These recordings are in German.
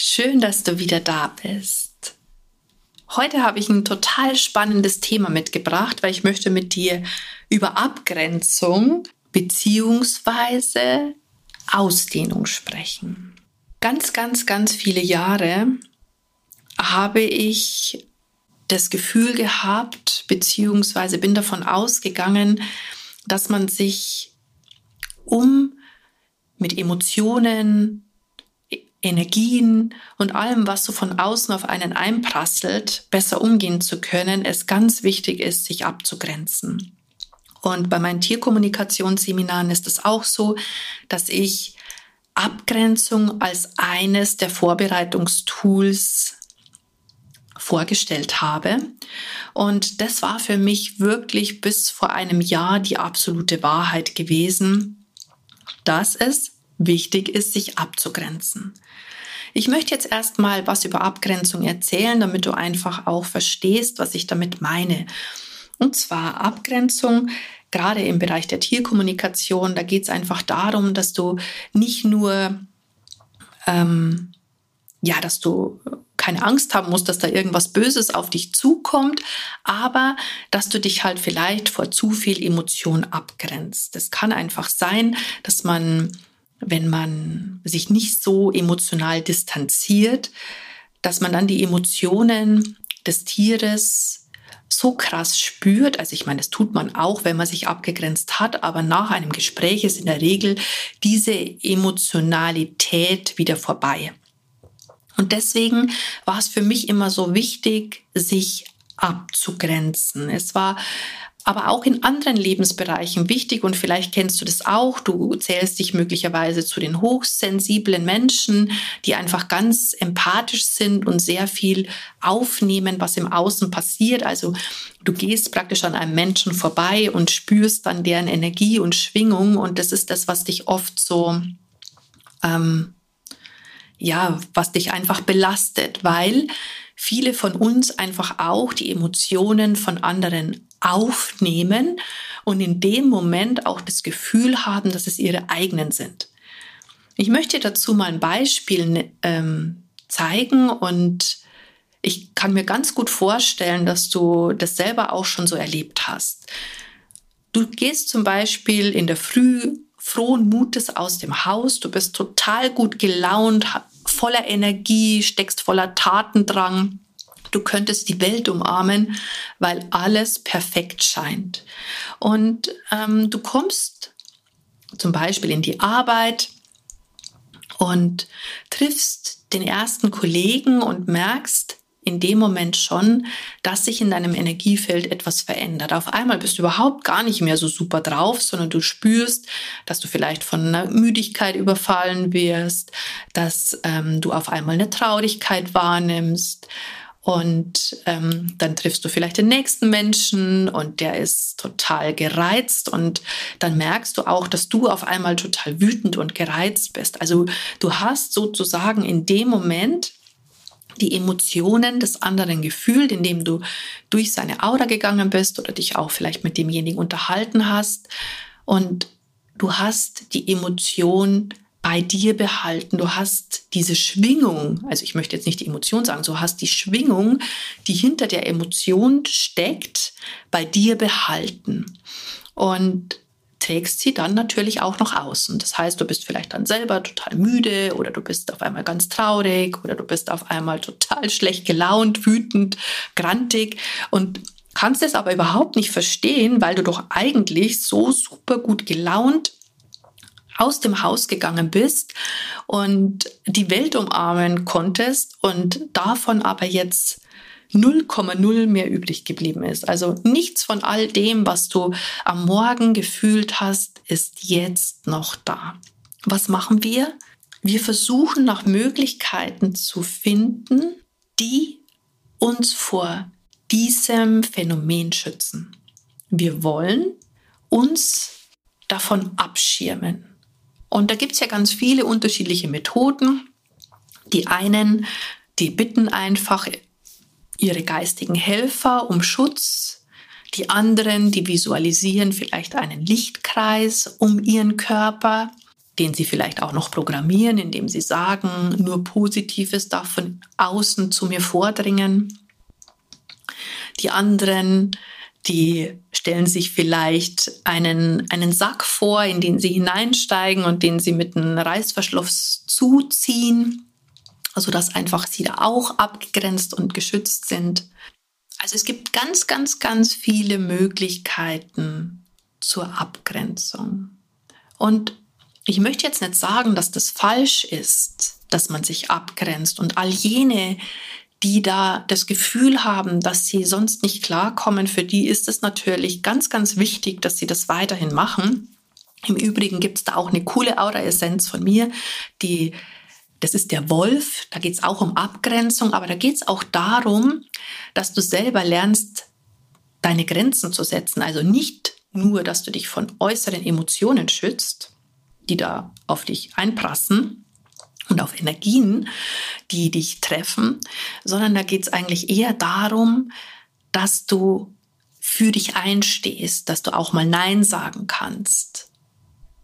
Schön, dass du wieder da bist. Heute habe ich ein total spannendes Thema mitgebracht, weil ich möchte mit dir über Abgrenzung bzw. Ausdehnung sprechen. Ganz, ganz, ganz viele Jahre habe ich das Gefühl gehabt, beziehungsweise bin davon ausgegangen, dass man sich um mit Emotionen, Energien und allem, was so von außen auf einen einprasselt, besser umgehen zu können, es ganz wichtig ist, sich abzugrenzen. Und bei meinen Tierkommunikationsseminaren ist es auch so, dass ich Abgrenzung als eines der Vorbereitungstools vorgestellt habe. Und das war für mich wirklich bis vor einem Jahr die absolute Wahrheit gewesen, dass es wichtig ist, sich abzugrenzen. Ich möchte jetzt erstmal was über Abgrenzung erzählen, damit du einfach auch verstehst, was ich damit meine. Und zwar Abgrenzung, gerade im Bereich der Tierkommunikation, da geht es einfach darum, dass du nicht nur, ähm, ja, dass du keine Angst haben musst, dass da irgendwas Böses auf dich zukommt, aber dass du dich halt vielleicht vor zu viel Emotion abgrenzt. Es kann einfach sein, dass man wenn man sich nicht so emotional distanziert, dass man dann die Emotionen des Tieres so krass spürt. Also ich meine, das tut man auch, wenn man sich abgegrenzt hat, aber nach einem Gespräch ist in der Regel diese Emotionalität wieder vorbei. Und deswegen war es für mich immer so wichtig, sich abzugrenzen. Es war aber auch in anderen Lebensbereichen wichtig und vielleicht kennst du das auch. Du zählst dich möglicherweise zu den hochsensiblen Menschen, die einfach ganz empathisch sind und sehr viel aufnehmen, was im Außen passiert. Also du gehst praktisch an einem Menschen vorbei und spürst dann deren Energie und Schwingung und das ist das, was dich oft so ähm, ja, was dich einfach belastet, weil viele von uns einfach auch die Emotionen von anderen aufnehmen und in dem Moment auch das Gefühl haben, dass es ihre eigenen sind. Ich möchte dazu mal ein Beispiel ähm, zeigen und ich kann mir ganz gut vorstellen, dass du das selber auch schon so erlebt hast. Du gehst zum Beispiel in der Früh frohen Mutes aus dem Haus, du bist total gut gelaunt, voller Energie, steckst voller Tatendrang Du könntest die Welt umarmen, weil alles perfekt scheint. Und ähm, du kommst zum Beispiel in die Arbeit und triffst den ersten Kollegen und merkst in dem Moment schon, dass sich in deinem Energiefeld etwas verändert. Auf einmal bist du überhaupt gar nicht mehr so super drauf, sondern du spürst, dass du vielleicht von einer Müdigkeit überfallen wirst, dass ähm, du auf einmal eine Traurigkeit wahrnimmst und ähm, dann triffst du vielleicht den nächsten Menschen und der ist total gereizt und dann merkst du auch, dass du auf einmal total wütend und gereizt bist. Also du hast sozusagen in dem Moment die Emotionen des anderen gefühlt, indem du durch seine Aura gegangen bist oder dich auch vielleicht mit demjenigen unterhalten hast. Und du hast die Emotion bei dir behalten. Du hast diese Schwingung, also ich möchte jetzt nicht die Emotion sagen, du hast die Schwingung, die hinter der Emotion steckt, bei dir behalten. Und trägst sie dann natürlich auch nach außen. Das heißt, du bist vielleicht dann selber total müde oder du bist auf einmal ganz traurig oder du bist auf einmal total schlecht gelaunt, wütend, grantig und kannst es aber überhaupt nicht verstehen, weil du doch eigentlich so super gut gelaunt aus dem Haus gegangen bist und die Welt umarmen konntest und davon aber jetzt 0,0 mehr übrig geblieben ist. Also nichts von all dem, was du am Morgen gefühlt hast, ist jetzt noch da. Was machen wir? Wir versuchen nach Möglichkeiten zu finden, die uns vor diesem Phänomen schützen. Wir wollen uns davon abschirmen. Und da gibt es ja ganz viele unterschiedliche Methoden. Die einen, die bitten einfach ihre geistigen Helfer um Schutz. Die anderen, die visualisieren vielleicht einen Lichtkreis um ihren Körper, den sie vielleicht auch noch programmieren, indem sie sagen, nur Positives darf von außen zu mir vordringen. Die anderen, die stellen sich vielleicht einen, einen Sack vor, in den sie hineinsteigen und den sie mit einem Reißverschluss zuziehen, sodass einfach sie da auch abgegrenzt und geschützt sind. Also es gibt ganz, ganz, ganz viele Möglichkeiten zur Abgrenzung. Und ich möchte jetzt nicht sagen, dass das falsch ist, dass man sich abgrenzt und all jene, die da das Gefühl haben, dass sie sonst nicht klarkommen, für die ist es natürlich ganz, ganz wichtig, dass sie das weiterhin machen. Im Übrigen gibt es da auch eine coole Aura-Essenz von mir, die das ist der Wolf, da geht es auch um Abgrenzung, aber da geht es auch darum, dass du selber lernst, deine Grenzen zu setzen. Also nicht nur, dass du dich von äußeren Emotionen schützt, die da auf dich einprassen, und auf Energien, die dich treffen, sondern da geht es eigentlich eher darum, dass du für dich einstehst, dass du auch mal Nein sagen kannst,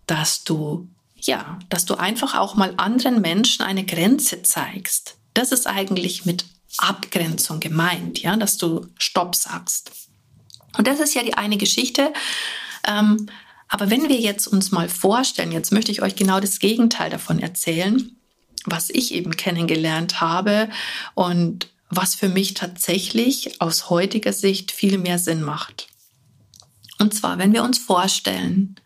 dass du, ja, dass du einfach auch mal anderen Menschen eine Grenze zeigst. Das ist eigentlich mit Abgrenzung gemeint, ja, dass du Stopp sagst. Und das ist ja die eine Geschichte. Ähm, aber wenn wir jetzt uns mal vorstellen, jetzt möchte ich euch genau das Gegenteil davon erzählen, was ich eben kennengelernt habe und was für mich tatsächlich aus heutiger Sicht viel mehr Sinn macht. Und zwar, wenn wir uns vorstellen,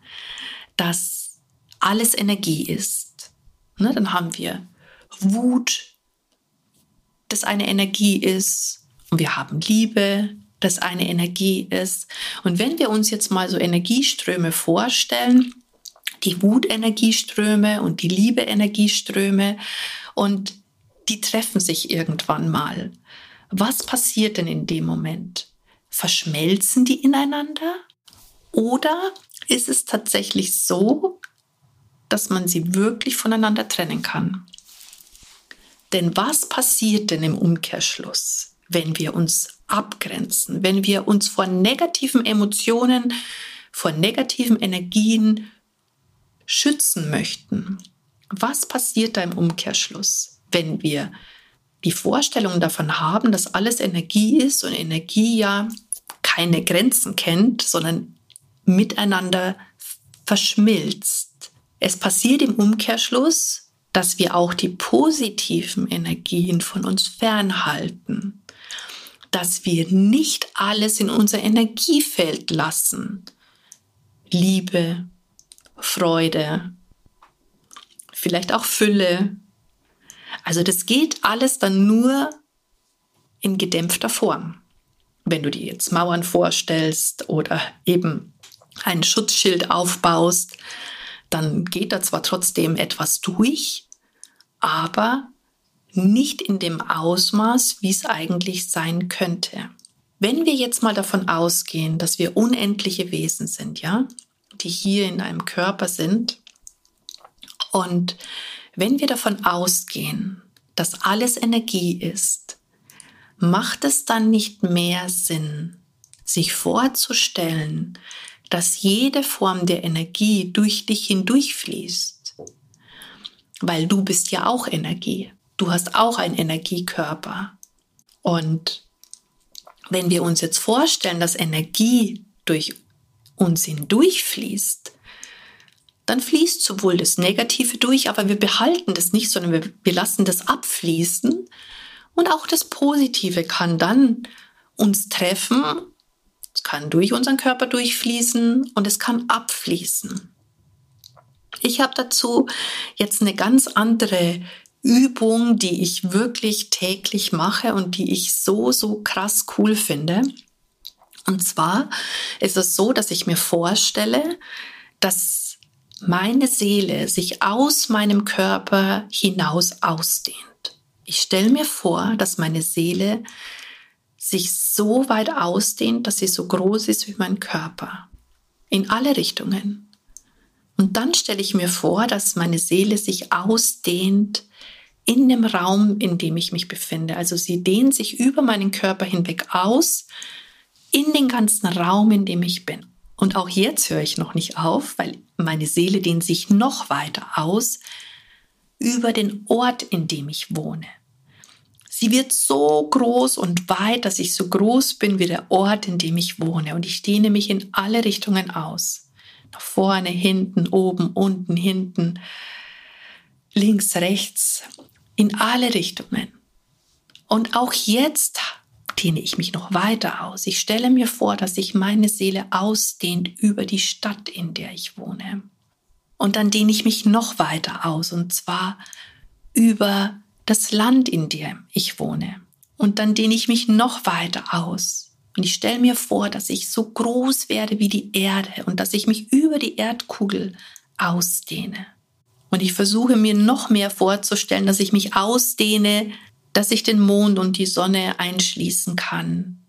dass alles Energie ist, ne, dann haben wir Wut, das eine Energie ist, und wir haben Liebe, das eine Energie ist. Und wenn wir uns jetzt mal so Energieströme vorstellen, die Wutenergieströme und die Liebe-Energieströme und die treffen sich irgendwann mal. Was passiert denn in dem Moment? Verschmelzen die ineinander? Oder ist es tatsächlich so, dass man sie wirklich voneinander trennen kann? Denn was passiert denn im Umkehrschluss, wenn wir uns abgrenzen, wenn wir uns vor negativen Emotionen, vor negativen Energien schützen möchten, was passiert da im Umkehrschluss, wenn wir die Vorstellung davon haben, dass alles Energie ist und Energie ja keine Grenzen kennt, sondern miteinander verschmilzt. Es passiert im Umkehrschluss, dass wir auch die positiven Energien von uns fernhalten, dass wir nicht alles in unser Energiefeld lassen. Liebe, Freude, vielleicht auch Fülle. Also das geht alles dann nur in gedämpfter Form. Wenn du dir jetzt Mauern vorstellst oder eben ein Schutzschild aufbaust, dann geht da zwar trotzdem etwas durch, aber nicht in dem Ausmaß, wie es eigentlich sein könnte. Wenn wir jetzt mal davon ausgehen, dass wir unendliche Wesen sind, ja, die hier in einem Körper sind. Und wenn wir davon ausgehen, dass alles Energie ist, macht es dann nicht mehr Sinn, sich vorzustellen, dass jede Form der Energie durch dich hindurchfließt? Weil du bist ja auch Energie. Du hast auch einen Energiekörper. Und wenn wir uns jetzt vorstellen, dass Energie durch uns hindurchfließt, dann fließt sowohl das Negative durch, aber wir behalten das nicht, sondern wir, wir lassen das abfließen. Und auch das Positive kann dann uns treffen, es kann durch unseren Körper durchfließen und es kann abfließen. Ich habe dazu jetzt eine ganz andere Übung, die ich wirklich täglich mache und die ich so, so krass cool finde. Und zwar ist es so, dass ich mir vorstelle, dass meine Seele sich aus meinem Körper hinaus ausdehnt. Ich stelle mir vor, dass meine Seele sich so weit ausdehnt, dass sie so groß ist wie mein Körper. In alle Richtungen. Und dann stelle ich mir vor, dass meine Seele sich ausdehnt in dem Raum, in dem ich mich befinde. Also sie dehnt sich über meinen Körper hinweg aus, in den ganzen Raum, in dem ich bin. Und auch jetzt höre ich noch nicht auf, weil meine Seele dehnt sich noch weiter aus über den Ort, in dem ich wohne. Sie wird so groß und weit, dass ich so groß bin wie der Ort, in dem ich wohne. Und ich dehne mich in alle Richtungen aus. Nach vorne, hinten, oben, unten, hinten, links, rechts, in alle Richtungen. Und auch jetzt dehne ich mich noch weiter aus. Ich stelle mir vor, dass sich meine Seele ausdehnt über die Stadt, in der ich wohne. Und dann dehne ich mich noch weiter aus, und zwar über das Land, in dem ich wohne. Und dann dehne ich mich noch weiter aus. Und ich stelle mir vor, dass ich so groß werde wie die Erde und dass ich mich über die Erdkugel ausdehne. Und ich versuche mir noch mehr vorzustellen, dass ich mich ausdehne, dass ich den Mond und die Sonne einschließen kann,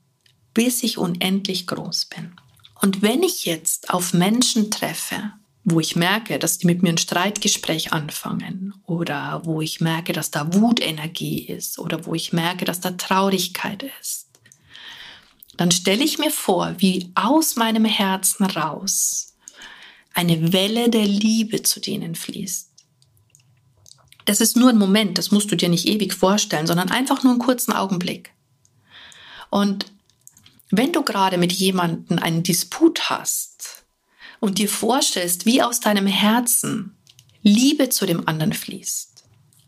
bis ich unendlich groß bin. Und wenn ich jetzt auf Menschen treffe, wo ich merke, dass die mit mir ein Streitgespräch anfangen oder wo ich merke, dass da Wutenergie ist oder wo ich merke, dass da Traurigkeit ist, dann stelle ich mir vor, wie aus meinem Herzen raus eine Welle der Liebe zu denen fließt. Das ist nur ein Moment, das musst du dir nicht ewig vorstellen, sondern einfach nur einen kurzen Augenblick. Und wenn du gerade mit jemandem einen Disput hast, und dir vorstellst, wie aus deinem Herzen Liebe zu dem anderen fließt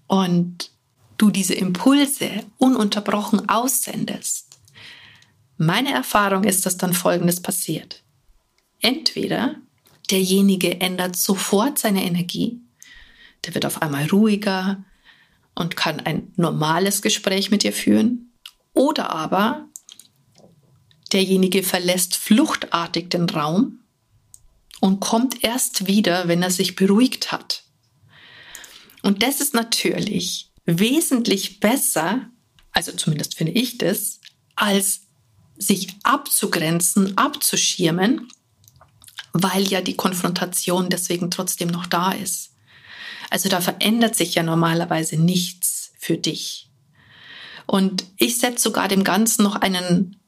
und du diese Impulse ununterbrochen aussendest, meine Erfahrung ist, dass dann Folgendes passiert. Entweder derjenige ändert sofort seine Energie, der wird auf einmal ruhiger und kann ein normales Gespräch mit dir führen, oder aber derjenige verlässt fluchtartig den Raum und kommt erst wieder, wenn er sich beruhigt hat. Und das ist natürlich wesentlich besser, also zumindest finde ich das, als sich abzugrenzen, abzuschirmen, weil ja die Konfrontation deswegen trotzdem noch da ist. Also da verändert sich ja normalerweise nichts für dich. Und ich setze sogar dem Ganzen noch einen,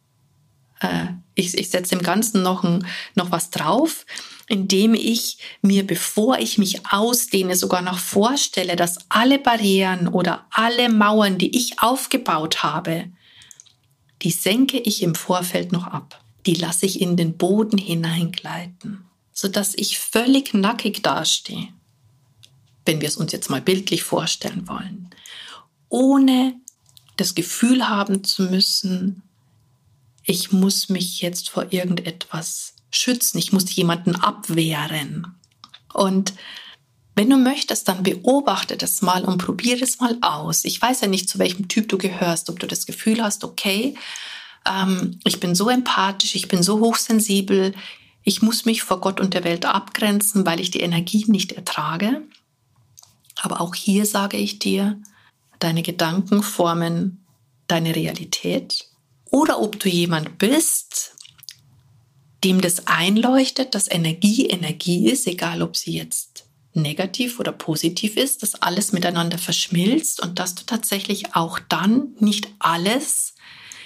äh, ich, ich setze dem Ganzen noch, ein, noch was drauf, indem ich mir, bevor ich mich ausdehne, sogar noch vorstelle, dass alle Barrieren oder alle Mauern, die ich aufgebaut habe, die senke ich im Vorfeld noch ab. Die lasse ich in den Boden hineingleiten, sodass ich völlig nackig dastehe, wenn wir es uns jetzt mal bildlich vorstellen wollen, ohne das Gefühl haben zu müssen, ich muss mich jetzt vor irgendetwas schützen, ich muss jemanden abwehren. Und wenn du möchtest, dann beobachte das mal und probiere es mal aus. Ich weiß ja nicht, zu welchem Typ du gehörst, ob du das Gefühl hast, okay, ähm, ich bin so empathisch, ich bin so hochsensibel, ich muss mich vor Gott und der Welt abgrenzen, weil ich die Energie nicht ertrage. Aber auch hier sage ich dir, deine Gedanken formen deine Realität. Oder ob du jemand bist, dem das einleuchtet, dass Energie Energie ist, egal ob sie jetzt negativ oder positiv ist, dass alles miteinander verschmilzt und dass du tatsächlich auch dann nicht alles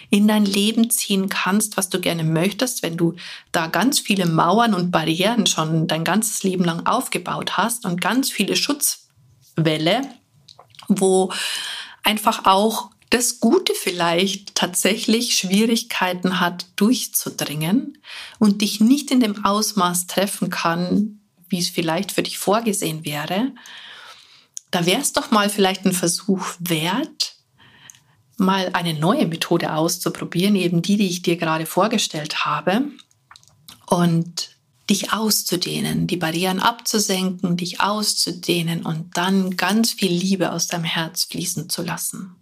in dein Leben ziehen kannst, was du gerne möchtest, wenn du da ganz viele Mauern und Barrieren schon dein ganzes Leben lang aufgebaut hast und ganz viele Schutzwälle, wo einfach auch das Gute vielleicht tatsächlich Schwierigkeiten hat, durchzudringen und dich nicht in dem Ausmaß treffen kann, wie es vielleicht für dich vorgesehen wäre, da wäre es doch mal vielleicht ein Versuch wert, mal eine neue Methode auszuprobieren, eben die, die ich dir gerade vorgestellt habe, und dich auszudehnen, die Barrieren abzusenken, dich auszudehnen und dann ganz viel Liebe aus deinem Herz fließen zu lassen.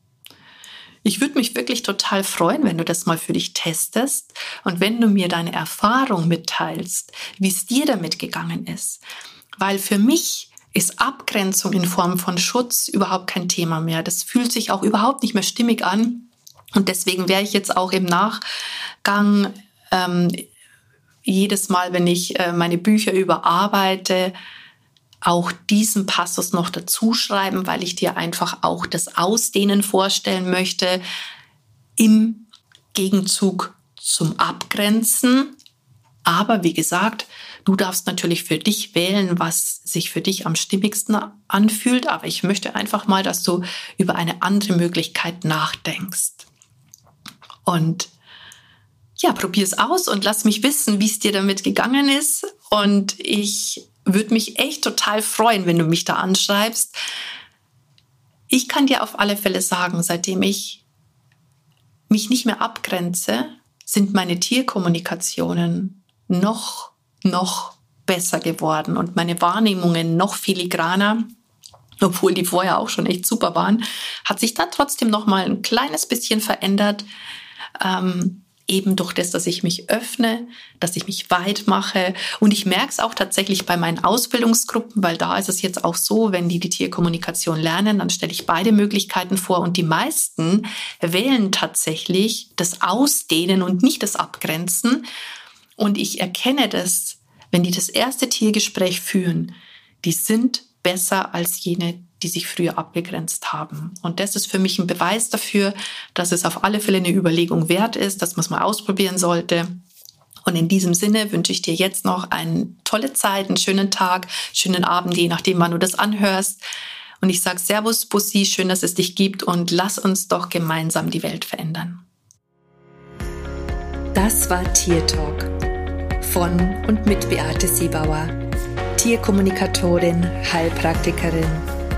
Ich würde mich wirklich total freuen, wenn du das mal für dich testest und wenn du mir deine Erfahrung mitteilst, wie es dir damit gegangen ist. Weil für mich ist Abgrenzung in Form von Schutz überhaupt kein Thema mehr. Das fühlt sich auch überhaupt nicht mehr stimmig an. Und deswegen wäre ich jetzt auch im Nachgang ähm, jedes Mal, wenn ich äh, meine Bücher überarbeite, auch diesen Passus noch dazu schreiben, weil ich dir einfach auch das Ausdehnen vorstellen möchte im Gegenzug zum Abgrenzen. Aber wie gesagt, du darfst natürlich für dich wählen, was sich für dich am stimmigsten anfühlt. Aber ich möchte einfach mal, dass du über eine andere Möglichkeit nachdenkst. Und ja, probier es aus und lass mich wissen, wie es dir damit gegangen ist. Und ich würde mich echt total freuen, wenn du mich da anschreibst. Ich kann dir auf alle Fälle sagen, seitdem ich mich nicht mehr abgrenze, sind meine Tierkommunikationen noch, noch besser geworden und meine Wahrnehmungen noch filigraner, obwohl die vorher auch schon echt super waren, hat sich dann trotzdem noch mal ein kleines bisschen verändert. Ähm, eben durch das, dass ich mich öffne, dass ich mich weit mache. Und ich merke es auch tatsächlich bei meinen Ausbildungsgruppen, weil da ist es jetzt auch so, wenn die die Tierkommunikation lernen, dann stelle ich beide Möglichkeiten vor. Und die meisten wählen tatsächlich das Ausdehnen und nicht das Abgrenzen. Und ich erkenne das, wenn die das erste Tiergespräch führen, die sind besser als jene, die sich früher abgegrenzt haben. Und das ist für mich ein Beweis dafür, dass es auf alle Fälle eine Überlegung wert ist, dass man es mal ausprobieren sollte. Und in diesem Sinne wünsche ich dir jetzt noch eine tolle Zeit, einen schönen Tag, schönen Abend, je nachdem, wann du das anhörst. Und ich sage Servus, Bussi, schön, dass es dich gibt und lass uns doch gemeinsam die Welt verändern. Das war Tier Talk von und mit Beate Siebauer, Tierkommunikatorin, Heilpraktikerin